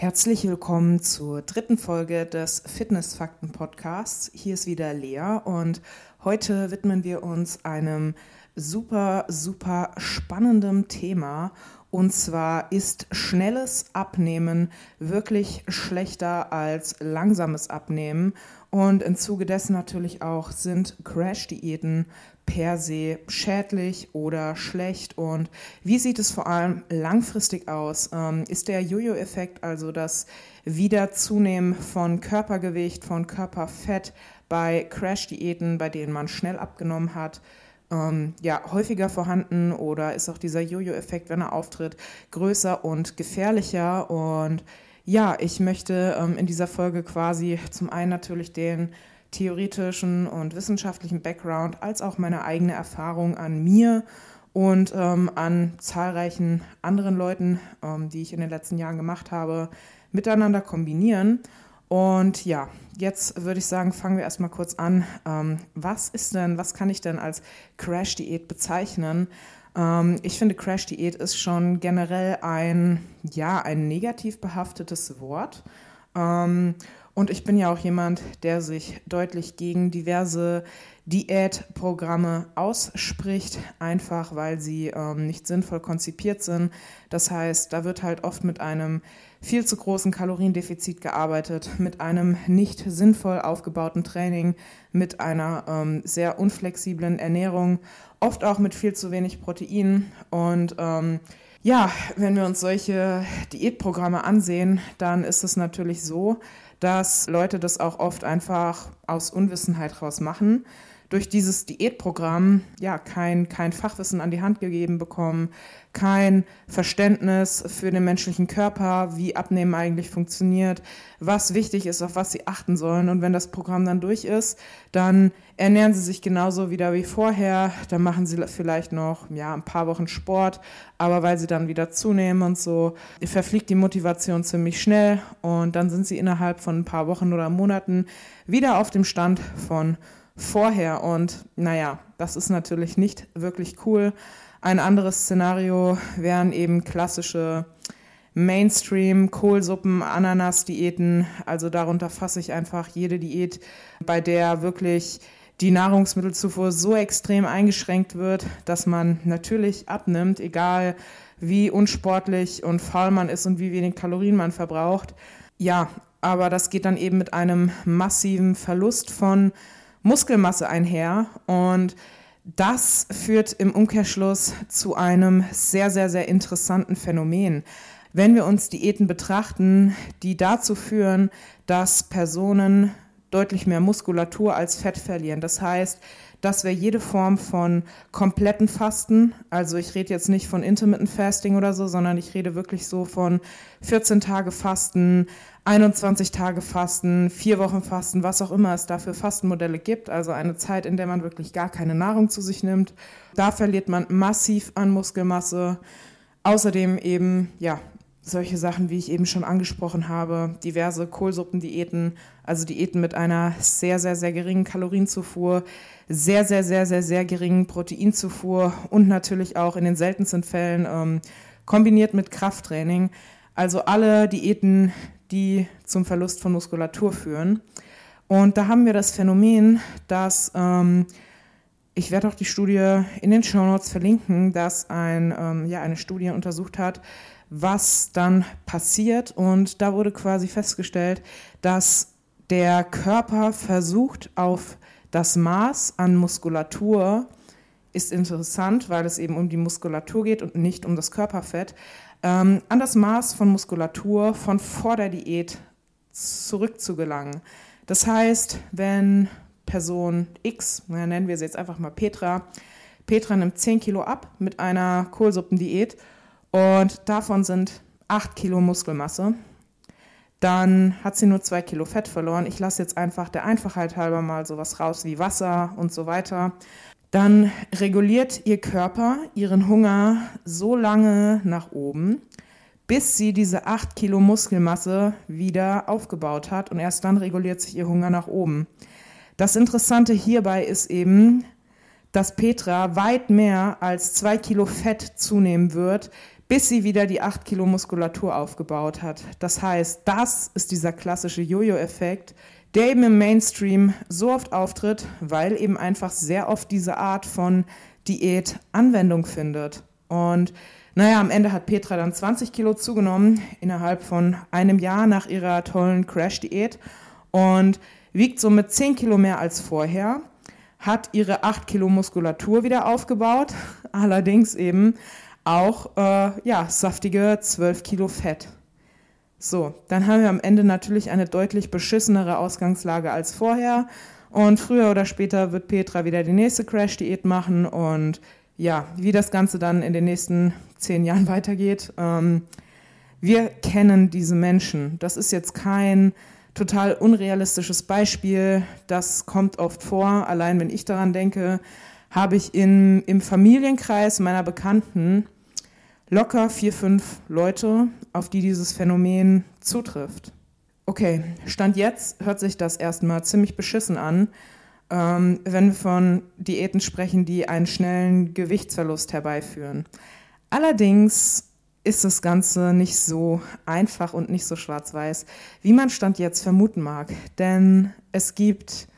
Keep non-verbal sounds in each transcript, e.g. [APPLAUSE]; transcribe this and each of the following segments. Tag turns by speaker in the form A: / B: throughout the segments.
A: Herzlich willkommen zur dritten Folge des Fitnessfakten Podcasts. Hier ist wieder Lea und heute widmen wir uns einem super, super spannenden Thema. Und zwar ist schnelles Abnehmen wirklich schlechter als langsames Abnehmen. Und im Zuge dessen natürlich auch sind Crash-Diäten per se schädlich oder schlecht und wie sieht es vor allem langfristig aus? Ähm, ist der Jojo-Effekt, also das Wiederzunehmen von Körpergewicht, von Körperfett bei Crash-Diäten, bei denen man schnell abgenommen hat, ähm, ja, häufiger vorhanden oder ist auch dieser Jojo-Effekt, wenn er auftritt, größer und gefährlicher? Und ja, ich möchte ähm, in dieser Folge quasi zum einen natürlich den theoretischen und wissenschaftlichen Background als auch meine eigene Erfahrung an mir und ähm, an zahlreichen anderen Leuten, ähm, die ich in den letzten Jahren gemacht habe, miteinander kombinieren. Und ja, jetzt würde ich sagen, fangen wir erstmal kurz an. Ähm, was ist denn, was kann ich denn als Crash-Diät bezeichnen? Ähm, ich finde, Crash-Diät ist schon generell ein, ja, ein negativ behaftetes Wort. Und ich bin ja auch jemand, der sich deutlich gegen diverse Diätprogramme ausspricht, einfach weil sie ähm, nicht sinnvoll konzipiert sind. Das heißt, da wird halt oft mit einem viel zu großen Kaloriendefizit gearbeitet, mit einem nicht sinnvoll aufgebauten Training, mit einer ähm, sehr unflexiblen Ernährung, oft auch mit viel zu wenig Protein und ähm, ja, wenn wir uns solche Diätprogramme ansehen, dann ist es natürlich so, dass Leute das auch oft einfach aus Unwissenheit raus machen durch dieses Diätprogramm ja kein, kein Fachwissen an die Hand gegeben bekommen, kein Verständnis für den menschlichen Körper, wie Abnehmen eigentlich funktioniert, was wichtig ist, auf was sie achten sollen. Und wenn das Programm dann durch ist, dann ernähren sie sich genauso wieder wie vorher. Dann machen sie vielleicht noch ja, ein paar Wochen Sport, aber weil sie dann wieder zunehmen und so, verfliegt die Motivation ziemlich schnell und dann sind sie innerhalb von ein paar Wochen oder Monaten wieder auf dem Stand von vorher. Und naja, das ist natürlich nicht wirklich cool. Ein anderes Szenario wären eben klassische Mainstream, Kohlsuppen, Ananas-Diäten. Also darunter fasse ich einfach jede Diät, bei der wirklich die Nahrungsmittelzufuhr so extrem eingeschränkt wird, dass man natürlich abnimmt, egal wie unsportlich und faul man ist und wie wenig Kalorien man verbraucht. Ja, aber das geht dann eben mit einem massiven Verlust von Muskelmasse einher und das führt im Umkehrschluss zu einem sehr, sehr, sehr interessanten Phänomen. Wenn wir uns Diäten betrachten, die dazu führen, dass Personen deutlich mehr Muskulatur als Fett verlieren. Das heißt, dass wir jede Form von kompletten Fasten, also ich rede jetzt nicht von Intermittent Fasting oder so, sondern ich rede wirklich so von 14 Tage Fasten, 21 Tage Fasten, vier Wochen Fasten, was auch immer es da für Fastenmodelle gibt, also eine Zeit, in der man wirklich gar keine Nahrung zu sich nimmt. Da verliert man massiv an Muskelmasse. Außerdem eben, ja, solche Sachen, wie ich eben schon angesprochen habe, diverse Kohlsuppendiäten, also Diäten mit einer sehr, sehr, sehr geringen Kalorienzufuhr, sehr, sehr, sehr, sehr, sehr geringen Proteinzufuhr und natürlich auch in den seltensten Fällen ähm, kombiniert mit Krafttraining. Also alle Diäten, die zum Verlust von Muskulatur führen. Und da haben wir das Phänomen, dass ähm, ich werde auch die Studie in den Show Notes verlinken, dass ein, ähm, ja, eine Studie untersucht hat, was dann passiert. Und da wurde quasi festgestellt, dass der Körper versucht, auf das Maß an Muskulatur, ist interessant, weil es eben um die Muskulatur geht und nicht um das Körperfett, ähm, an das Maß von Muskulatur von vor der Diät zurückzugelangen. Das heißt, wenn Person X, nennen wir sie jetzt einfach mal Petra, Petra nimmt 10 Kilo ab mit einer Kohlsuppendiät und davon sind 8 Kilo Muskelmasse. Dann hat sie nur 2 Kilo Fett verloren. Ich lasse jetzt einfach der Einfachheit halber mal sowas raus wie Wasser und so weiter. Dann reguliert ihr Körper ihren Hunger so lange nach oben, bis sie diese 8 Kilo Muskelmasse wieder aufgebaut hat und erst dann reguliert sich ihr Hunger nach oben. Das Interessante hierbei ist eben, dass Petra weit mehr als 2 Kilo Fett zunehmen wird, bis sie wieder die 8 Kilo Muskulatur aufgebaut hat. Das heißt, das ist dieser klassische Jojo-Effekt, der eben im Mainstream so oft auftritt, weil eben einfach sehr oft diese Art von Diät Anwendung findet. Und naja, am Ende hat Petra dann 20 Kilo zugenommen innerhalb von einem Jahr nach ihrer tollen Crash-Diät und wiegt somit 10 Kilo mehr als vorher, hat ihre 8 Kilo Muskulatur wieder aufgebaut, [LAUGHS] allerdings eben auch äh, ja, saftige 12 Kilo Fett. So, dann haben wir am Ende natürlich eine deutlich beschissenere Ausgangslage als vorher. Und früher oder später wird Petra wieder die nächste Crash-Diät machen. Und ja, wie das Ganze dann in den nächsten zehn Jahren [LAUGHS] weitergeht, ähm, wir kennen diese Menschen. Das ist jetzt kein total unrealistisches Beispiel. Das kommt oft vor. Allein wenn ich daran denke, habe ich in, im Familienkreis meiner Bekannten locker vier, fünf Leute, auf die dieses Phänomen zutrifft. Okay, Stand jetzt hört sich das erstmal ziemlich beschissen an, ähm, wenn wir von Diäten sprechen, die einen schnellen Gewichtsverlust herbeiführen. Allerdings ist das Ganze nicht so einfach und nicht so schwarz-weiß, wie man Stand jetzt vermuten mag. Denn es gibt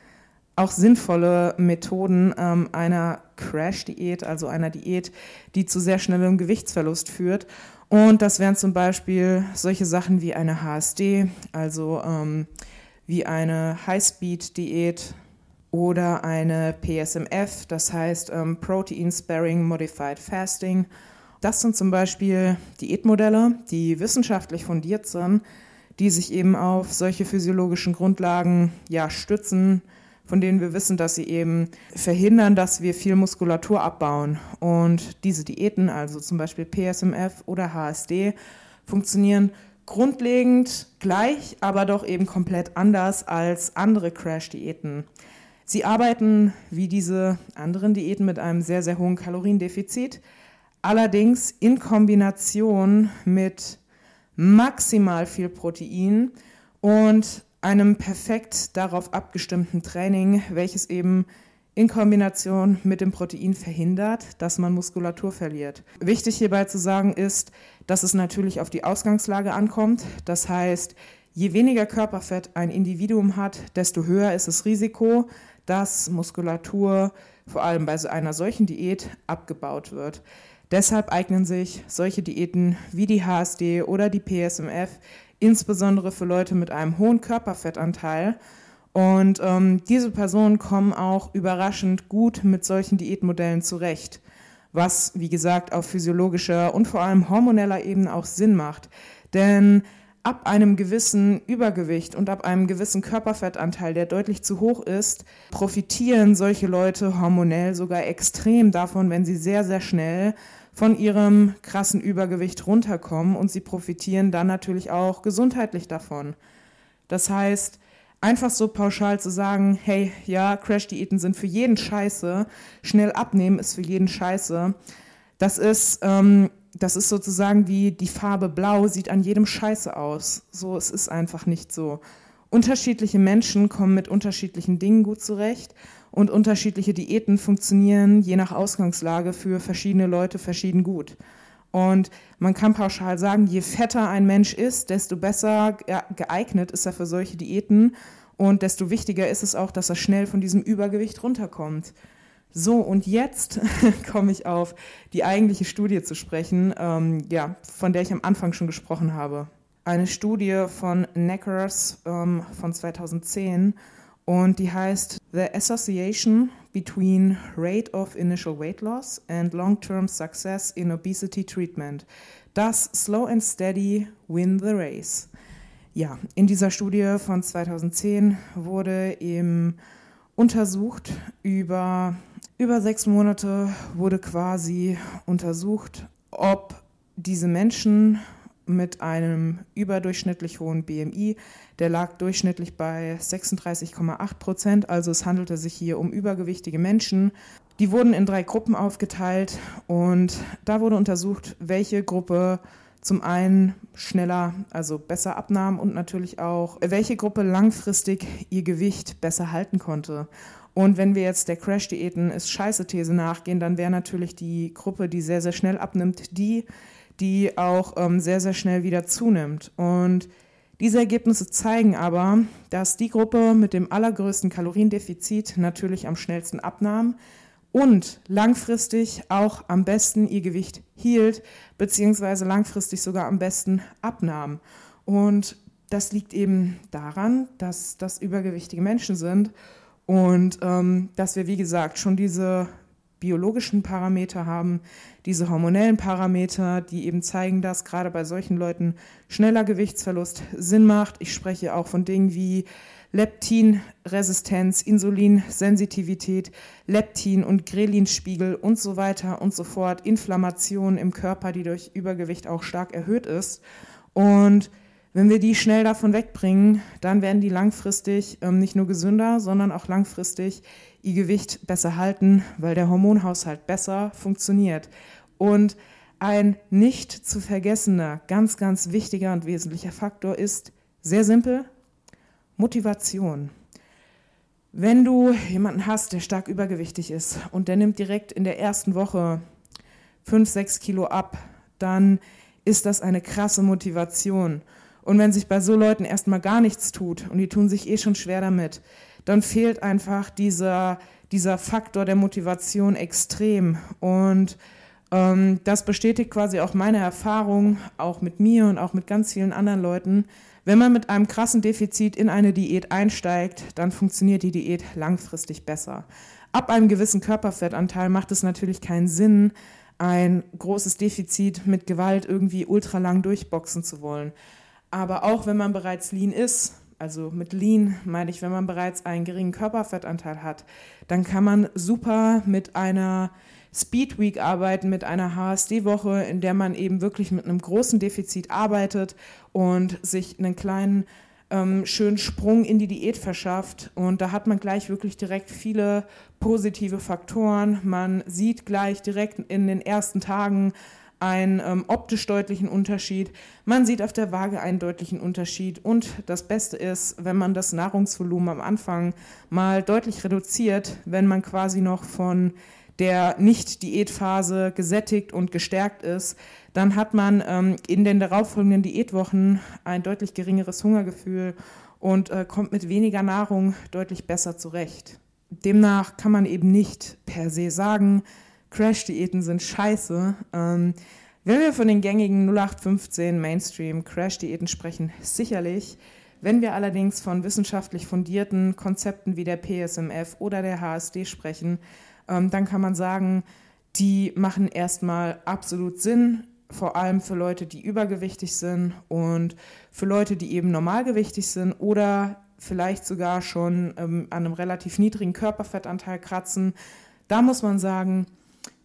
A: auch sinnvolle Methoden ähm, einer Crash-Diät, also einer Diät, die zu sehr schnellem Gewichtsverlust führt. Und das wären zum Beispiel solche Sachen wie eine HSD, also ähm, wie eine High-Speed-Diät oder eine PSMF, das heißt ähm, Protein Sparing Modified Fasting. Das sind zum Beispiel Diätmodelle, die wissenschaftlich fundiert sind, die sich eben auf solche physiologischen Grundlagen ja, stützen, von denen wir wissen, dass sie eben verhindern, dass wir viel Muskulatur abbauen. Und diese Diäten, also zum Beispiel PSMF oder HSD, funktionieren grundlegend gleich, aber doch eben komplett anders als andere Crash-Diäten. Sie arbeiten wie diese anderen Diäten mit einem sehr, sehr hohen Kaloriendefizit, allerdings in Kombination mit maximal viel Protein und einem perfekt darauf abgestimmten Training, welches eben in Kombination mit dem Protein verhindert, dass man Muskulatur verliert. Wichtig hierbei zu sagen ist, dass es natürlich auf die Ausgangslage ankommt. Das heißt, je weniger Körperfett ein Individuum hat, desto höher ist das Risiko, dass Muskulatur vor allem bei einer solchen Diät abgebaut wird. Deshalb eignen sich solche Diäten wie die HSD oder die PSMF insbesondere für Leute mit einem hohen Körperfettanteil. Und ähm, diese Personen kommen auch überraschend gut mit solchen Diätmodellen zurecht, was, wie gesagt, auf physiologischer und vor allem hormoneller Ebene auch Sinn macht. Denn ab einem gewissen Übergewicht und ab einem gewissen Körperfettanteil, der deutlich zu hoch ist, profitieren solche Leute hormonell sogar extrem davon, wenn sie sehr, sehr schnell von ihrem krassen Übergewicht runterkommen und sie profitieren dann natürlich auch gesundheitlich davon. Das heißt, einfach so pauschal zu sagen, hey, ja, Crash-Diäten sind für jeden scheiße, schnell abnehmen ist für jeden scheiße, das ist, ähm, das ist sozusagen wie die Farbe Blau sieht an jedem scheiße aus. So, es ist einfach nicht so. Unterschiedliche Menschen kommen mit unterschiedlichen Dingen gut zurecht und unterschiedliche Diäten funktionieren je nach Ausgangslage für verschiedene Leute verschieden gut. Und man kann pauschal sagen, je fetter ein Mensch ist, desto besser geeignet ist er für solche Diäten und desto wichtiger ist es auch, dass er schnell von diesem Übergewicht runterkommt. So, und jetzt [LAUGHS] komme ich auf die eigentliche Studie zu sprechen, ähm, ja, von der ich am Anfang schon gesprochen habe. Eine Studie von Neckers ähm, von 2010 und die heißt The Association Between Rate of Initial Weight Loss and Long-Term Success in Obesity Treatment. Das Slow and Steady Win the Race. Ja, in dieser Studie von 2010 wurde eben untersucht über, über sechs Monate wurde quasi untersucht, ob diese Menschen mit einem überdurchschnittlich hohen BMI. Der lag durchschnittlich bei 36,8 Prozent. Also es handelte sich hier um übergewichtige Menschen. Die wurden in drei Gruppen aufgeteilt und da wurde untersucht, welche Gruppe zum einen schneller, also besser abnahm und natürlich auch, welche Gruppe langfristig ihr Gewicht besser halten konnte. Und wenn wir jetzt der Crash-Diäten ist scheiße These nachgehen, dann wäre natürlich die Gruppe, die sehr, sehr schnell abnimmt, die, die auch ähm, sehr, sehr schnell wieder zunimmt. Und diese Ergebnisse zeigen aber, dass die Gruppe mit dem allergrößten Kaloriendefizit natürlich am schnellsten abnahm und langfristig auch am besten ihr Gewicht hielt, beziehungsweise langfristig sogar am besten abnahm. Und das liegt eben daran, dass das übergewichtige Menschen sind und ähm, dass wir, wie gesagt, schon diese biologischen Parameter haben, diese hormonellen Parameter, die eben zeigen, dass gerade bei solchen Leuten schneller Gewichtsverlust Sinn macht. Ich spreche auch von Dingen wie Leptinresistenz, Insulinsensitivität, Leptin- und Grelinspiegel und so weiter und so fort, Inflammation im Körper, die durch Übergewicht auch stark erhöht ist. Und wenn wir die schnell davon wegbringen, dann werden die langfristig ähm, nicht nur gesünder, sondern auch langfristig ihr Gewicht besser halten, weil der Hormonhaushalt besser funktioniert. Und ein nicht zu vergessener, ganz, ganz wichtiger und wesentlicher Faktor ist sehr simpel, Motivation. Wenn du jemanden hast, der stark übergewichtig ist und der nimmt direkt in der ersten Woche 5, 6 Kilo ab, dann ist das eine krasse Motivation. Und wenn sich bei so Leuten erstmal gar nichts tut und die tun sich eh schon schwer damit, dann fehlt einfach dieser, dieser Faktor der Motivation extrem. Und ähm, das bestätigt quasi auch meine Erfahrung, auch mit mir und auch mit ganz vielen anderen Leuten. Wenn man mit einem krassen Defizit in eine Diät einsteigt, dann funktioniert die Diät langfristig besser. Ab einem gewissen Körperfettanteil macht es natürlich keinen Sinn, ein großes Defizit mit Gewalt irgendwie ultralang durchboxen zu wollen. Aber auch wenn man bereits lean ist, also mit lean meine ich, wenn man bereits einen geringen Körperfettanteil hat, dann kann man super mit einer Speed Week arbeiten, mit einer HSD-Woche, in der man eben wirklich mit einem großen Defizit arbeitet und sich einen kleinen ähm, schönen Sprung in die Diät verschafft. Und da hat man gleich wirklich direkt viele positive Faktoren. Man sieht gleich direkt in den ersten Tagen, einen ähm, optisch deutlichen Unterschied. Man sieht auf der Waage einen deutlichen Unterschied. Und das Beste ist, wenn man das Nahrungsvolumen am Anfang mal deutlich reduziert, wenn man quasi noch von der Nicht-Diätphase gesättigt und gestärkt ist, dann hat man ähm, in den darauffolgenden Diätwochen ein deutlich geringeres Hungergefühl und äh, kommt mit weniger Nahrung deutlich besser zurecht. Demnach kann man eben nicht per se sagen, Crash-Diäten sind scheiße. Ähm, wenn wir von den gängigen 0815 Mainstream Crash-Diäten sprechen, sicherlich. Wenn wir allerdings von wissenschaftlich fundierten Konzepten wie der PSMF oder der HSD sprechen, ähm, dann kann man sagen, die machen erstmal absolut Sinn, vor allem für Leute, die übergewichtig sind und für Leute, die eben normalgewichtig sind oder vielleicht sogar schon ähm, an einem relativ niedrigen Körperfettanteil kratzen. Da muss man sagen,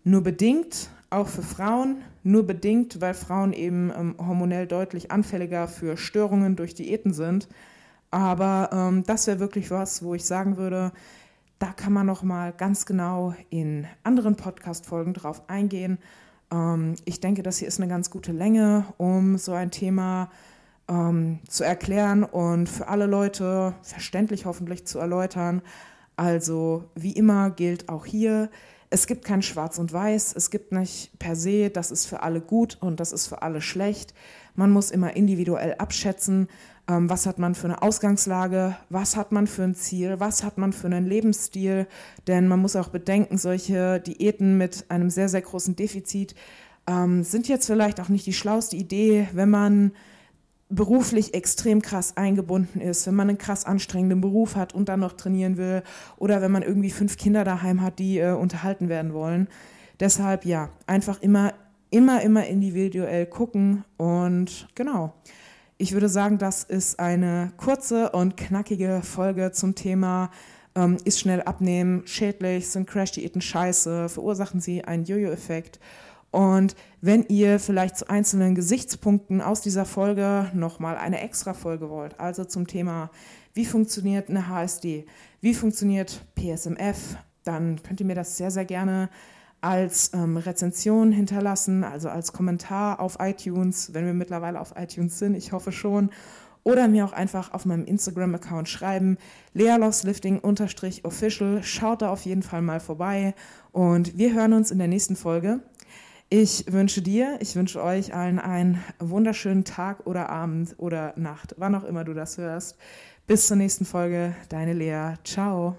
A: nur bedingt, auch für Frauen, nur bedingt, weil Frauen eben ähm, hormonell deutlich anfälliger für Störungen durch Diäten sind. Aber ähm, das wäre wirklich was, wo ich sagen würde, da kann man noch mal ganz genau in anderen Podcast-Folgen drauf eingehen. Ähm, ich denke, das hier ist eine ganz gute Länge, um so ein Thema ähm, zu erklären und für alle Leute verständlich hoffentlich zu erläutern. Also wie immer gilt auch hier, es gibt kein Schwarz und Weiß, es gibt nicht per se, das ist für alle gut und das ist für alle schlecht. Man muss immer individuell abschätzen, ähm, was hat man für eine Ausgangslage, was hat man für ein Ziel, was hat man für einen Lebensstil. Denn man muss auch bedenken, solche Diäten mit einem sehr, sehr großen Defizit ähm, sind jetzt vielleicht auch nicht die schlauste Idee, wenn man beruflich extrem krass eingebunden ist, wenn man einen krass anstrengenden Beruf hat und dann noch trainieren will oder wenn man irgendwie fünf Kinder daheim hat, die äh, unterhalten werden wollen. Deshalb ja, einfach immer, immer, immer individuell gucken und genau. Ich würde sagen, das ist eine kurze und knackige Folge zum Thema ähm, ist schnell abnehmen, schädlich, sind Crash-Diäten scheiße, verursachen sie einen Jojo-Effekt und wenn ihr vielleicht zu einzelnen Gesichtspunkten aus dieser Folge nochmal eine extra Folge wollt, also zum Thema, wie funktioniert eine HSD, wie funktioniert PSMF, dann könnt ihr mir das sehr, sehr gerne als ähm, Rezension hinterlassen, also als Kommentar auf iTunes, wenn wir mittlerweile auf iTunes sind, ich hoffe schon. Oder mir auch einfach auf meinem Instagram-Account schreiben, lealoslifting-official. Schaut da auf jeden Fall mal vorbei. Und wir hören uns in der nächsten Folge. Ich wünsche dir, ich wünsche euch allen einen wunderschönen Tag oder Abend oder Nacht, wann auch immer du das hörst. Bis zur nächsten Folge, deine Lea. Ciao.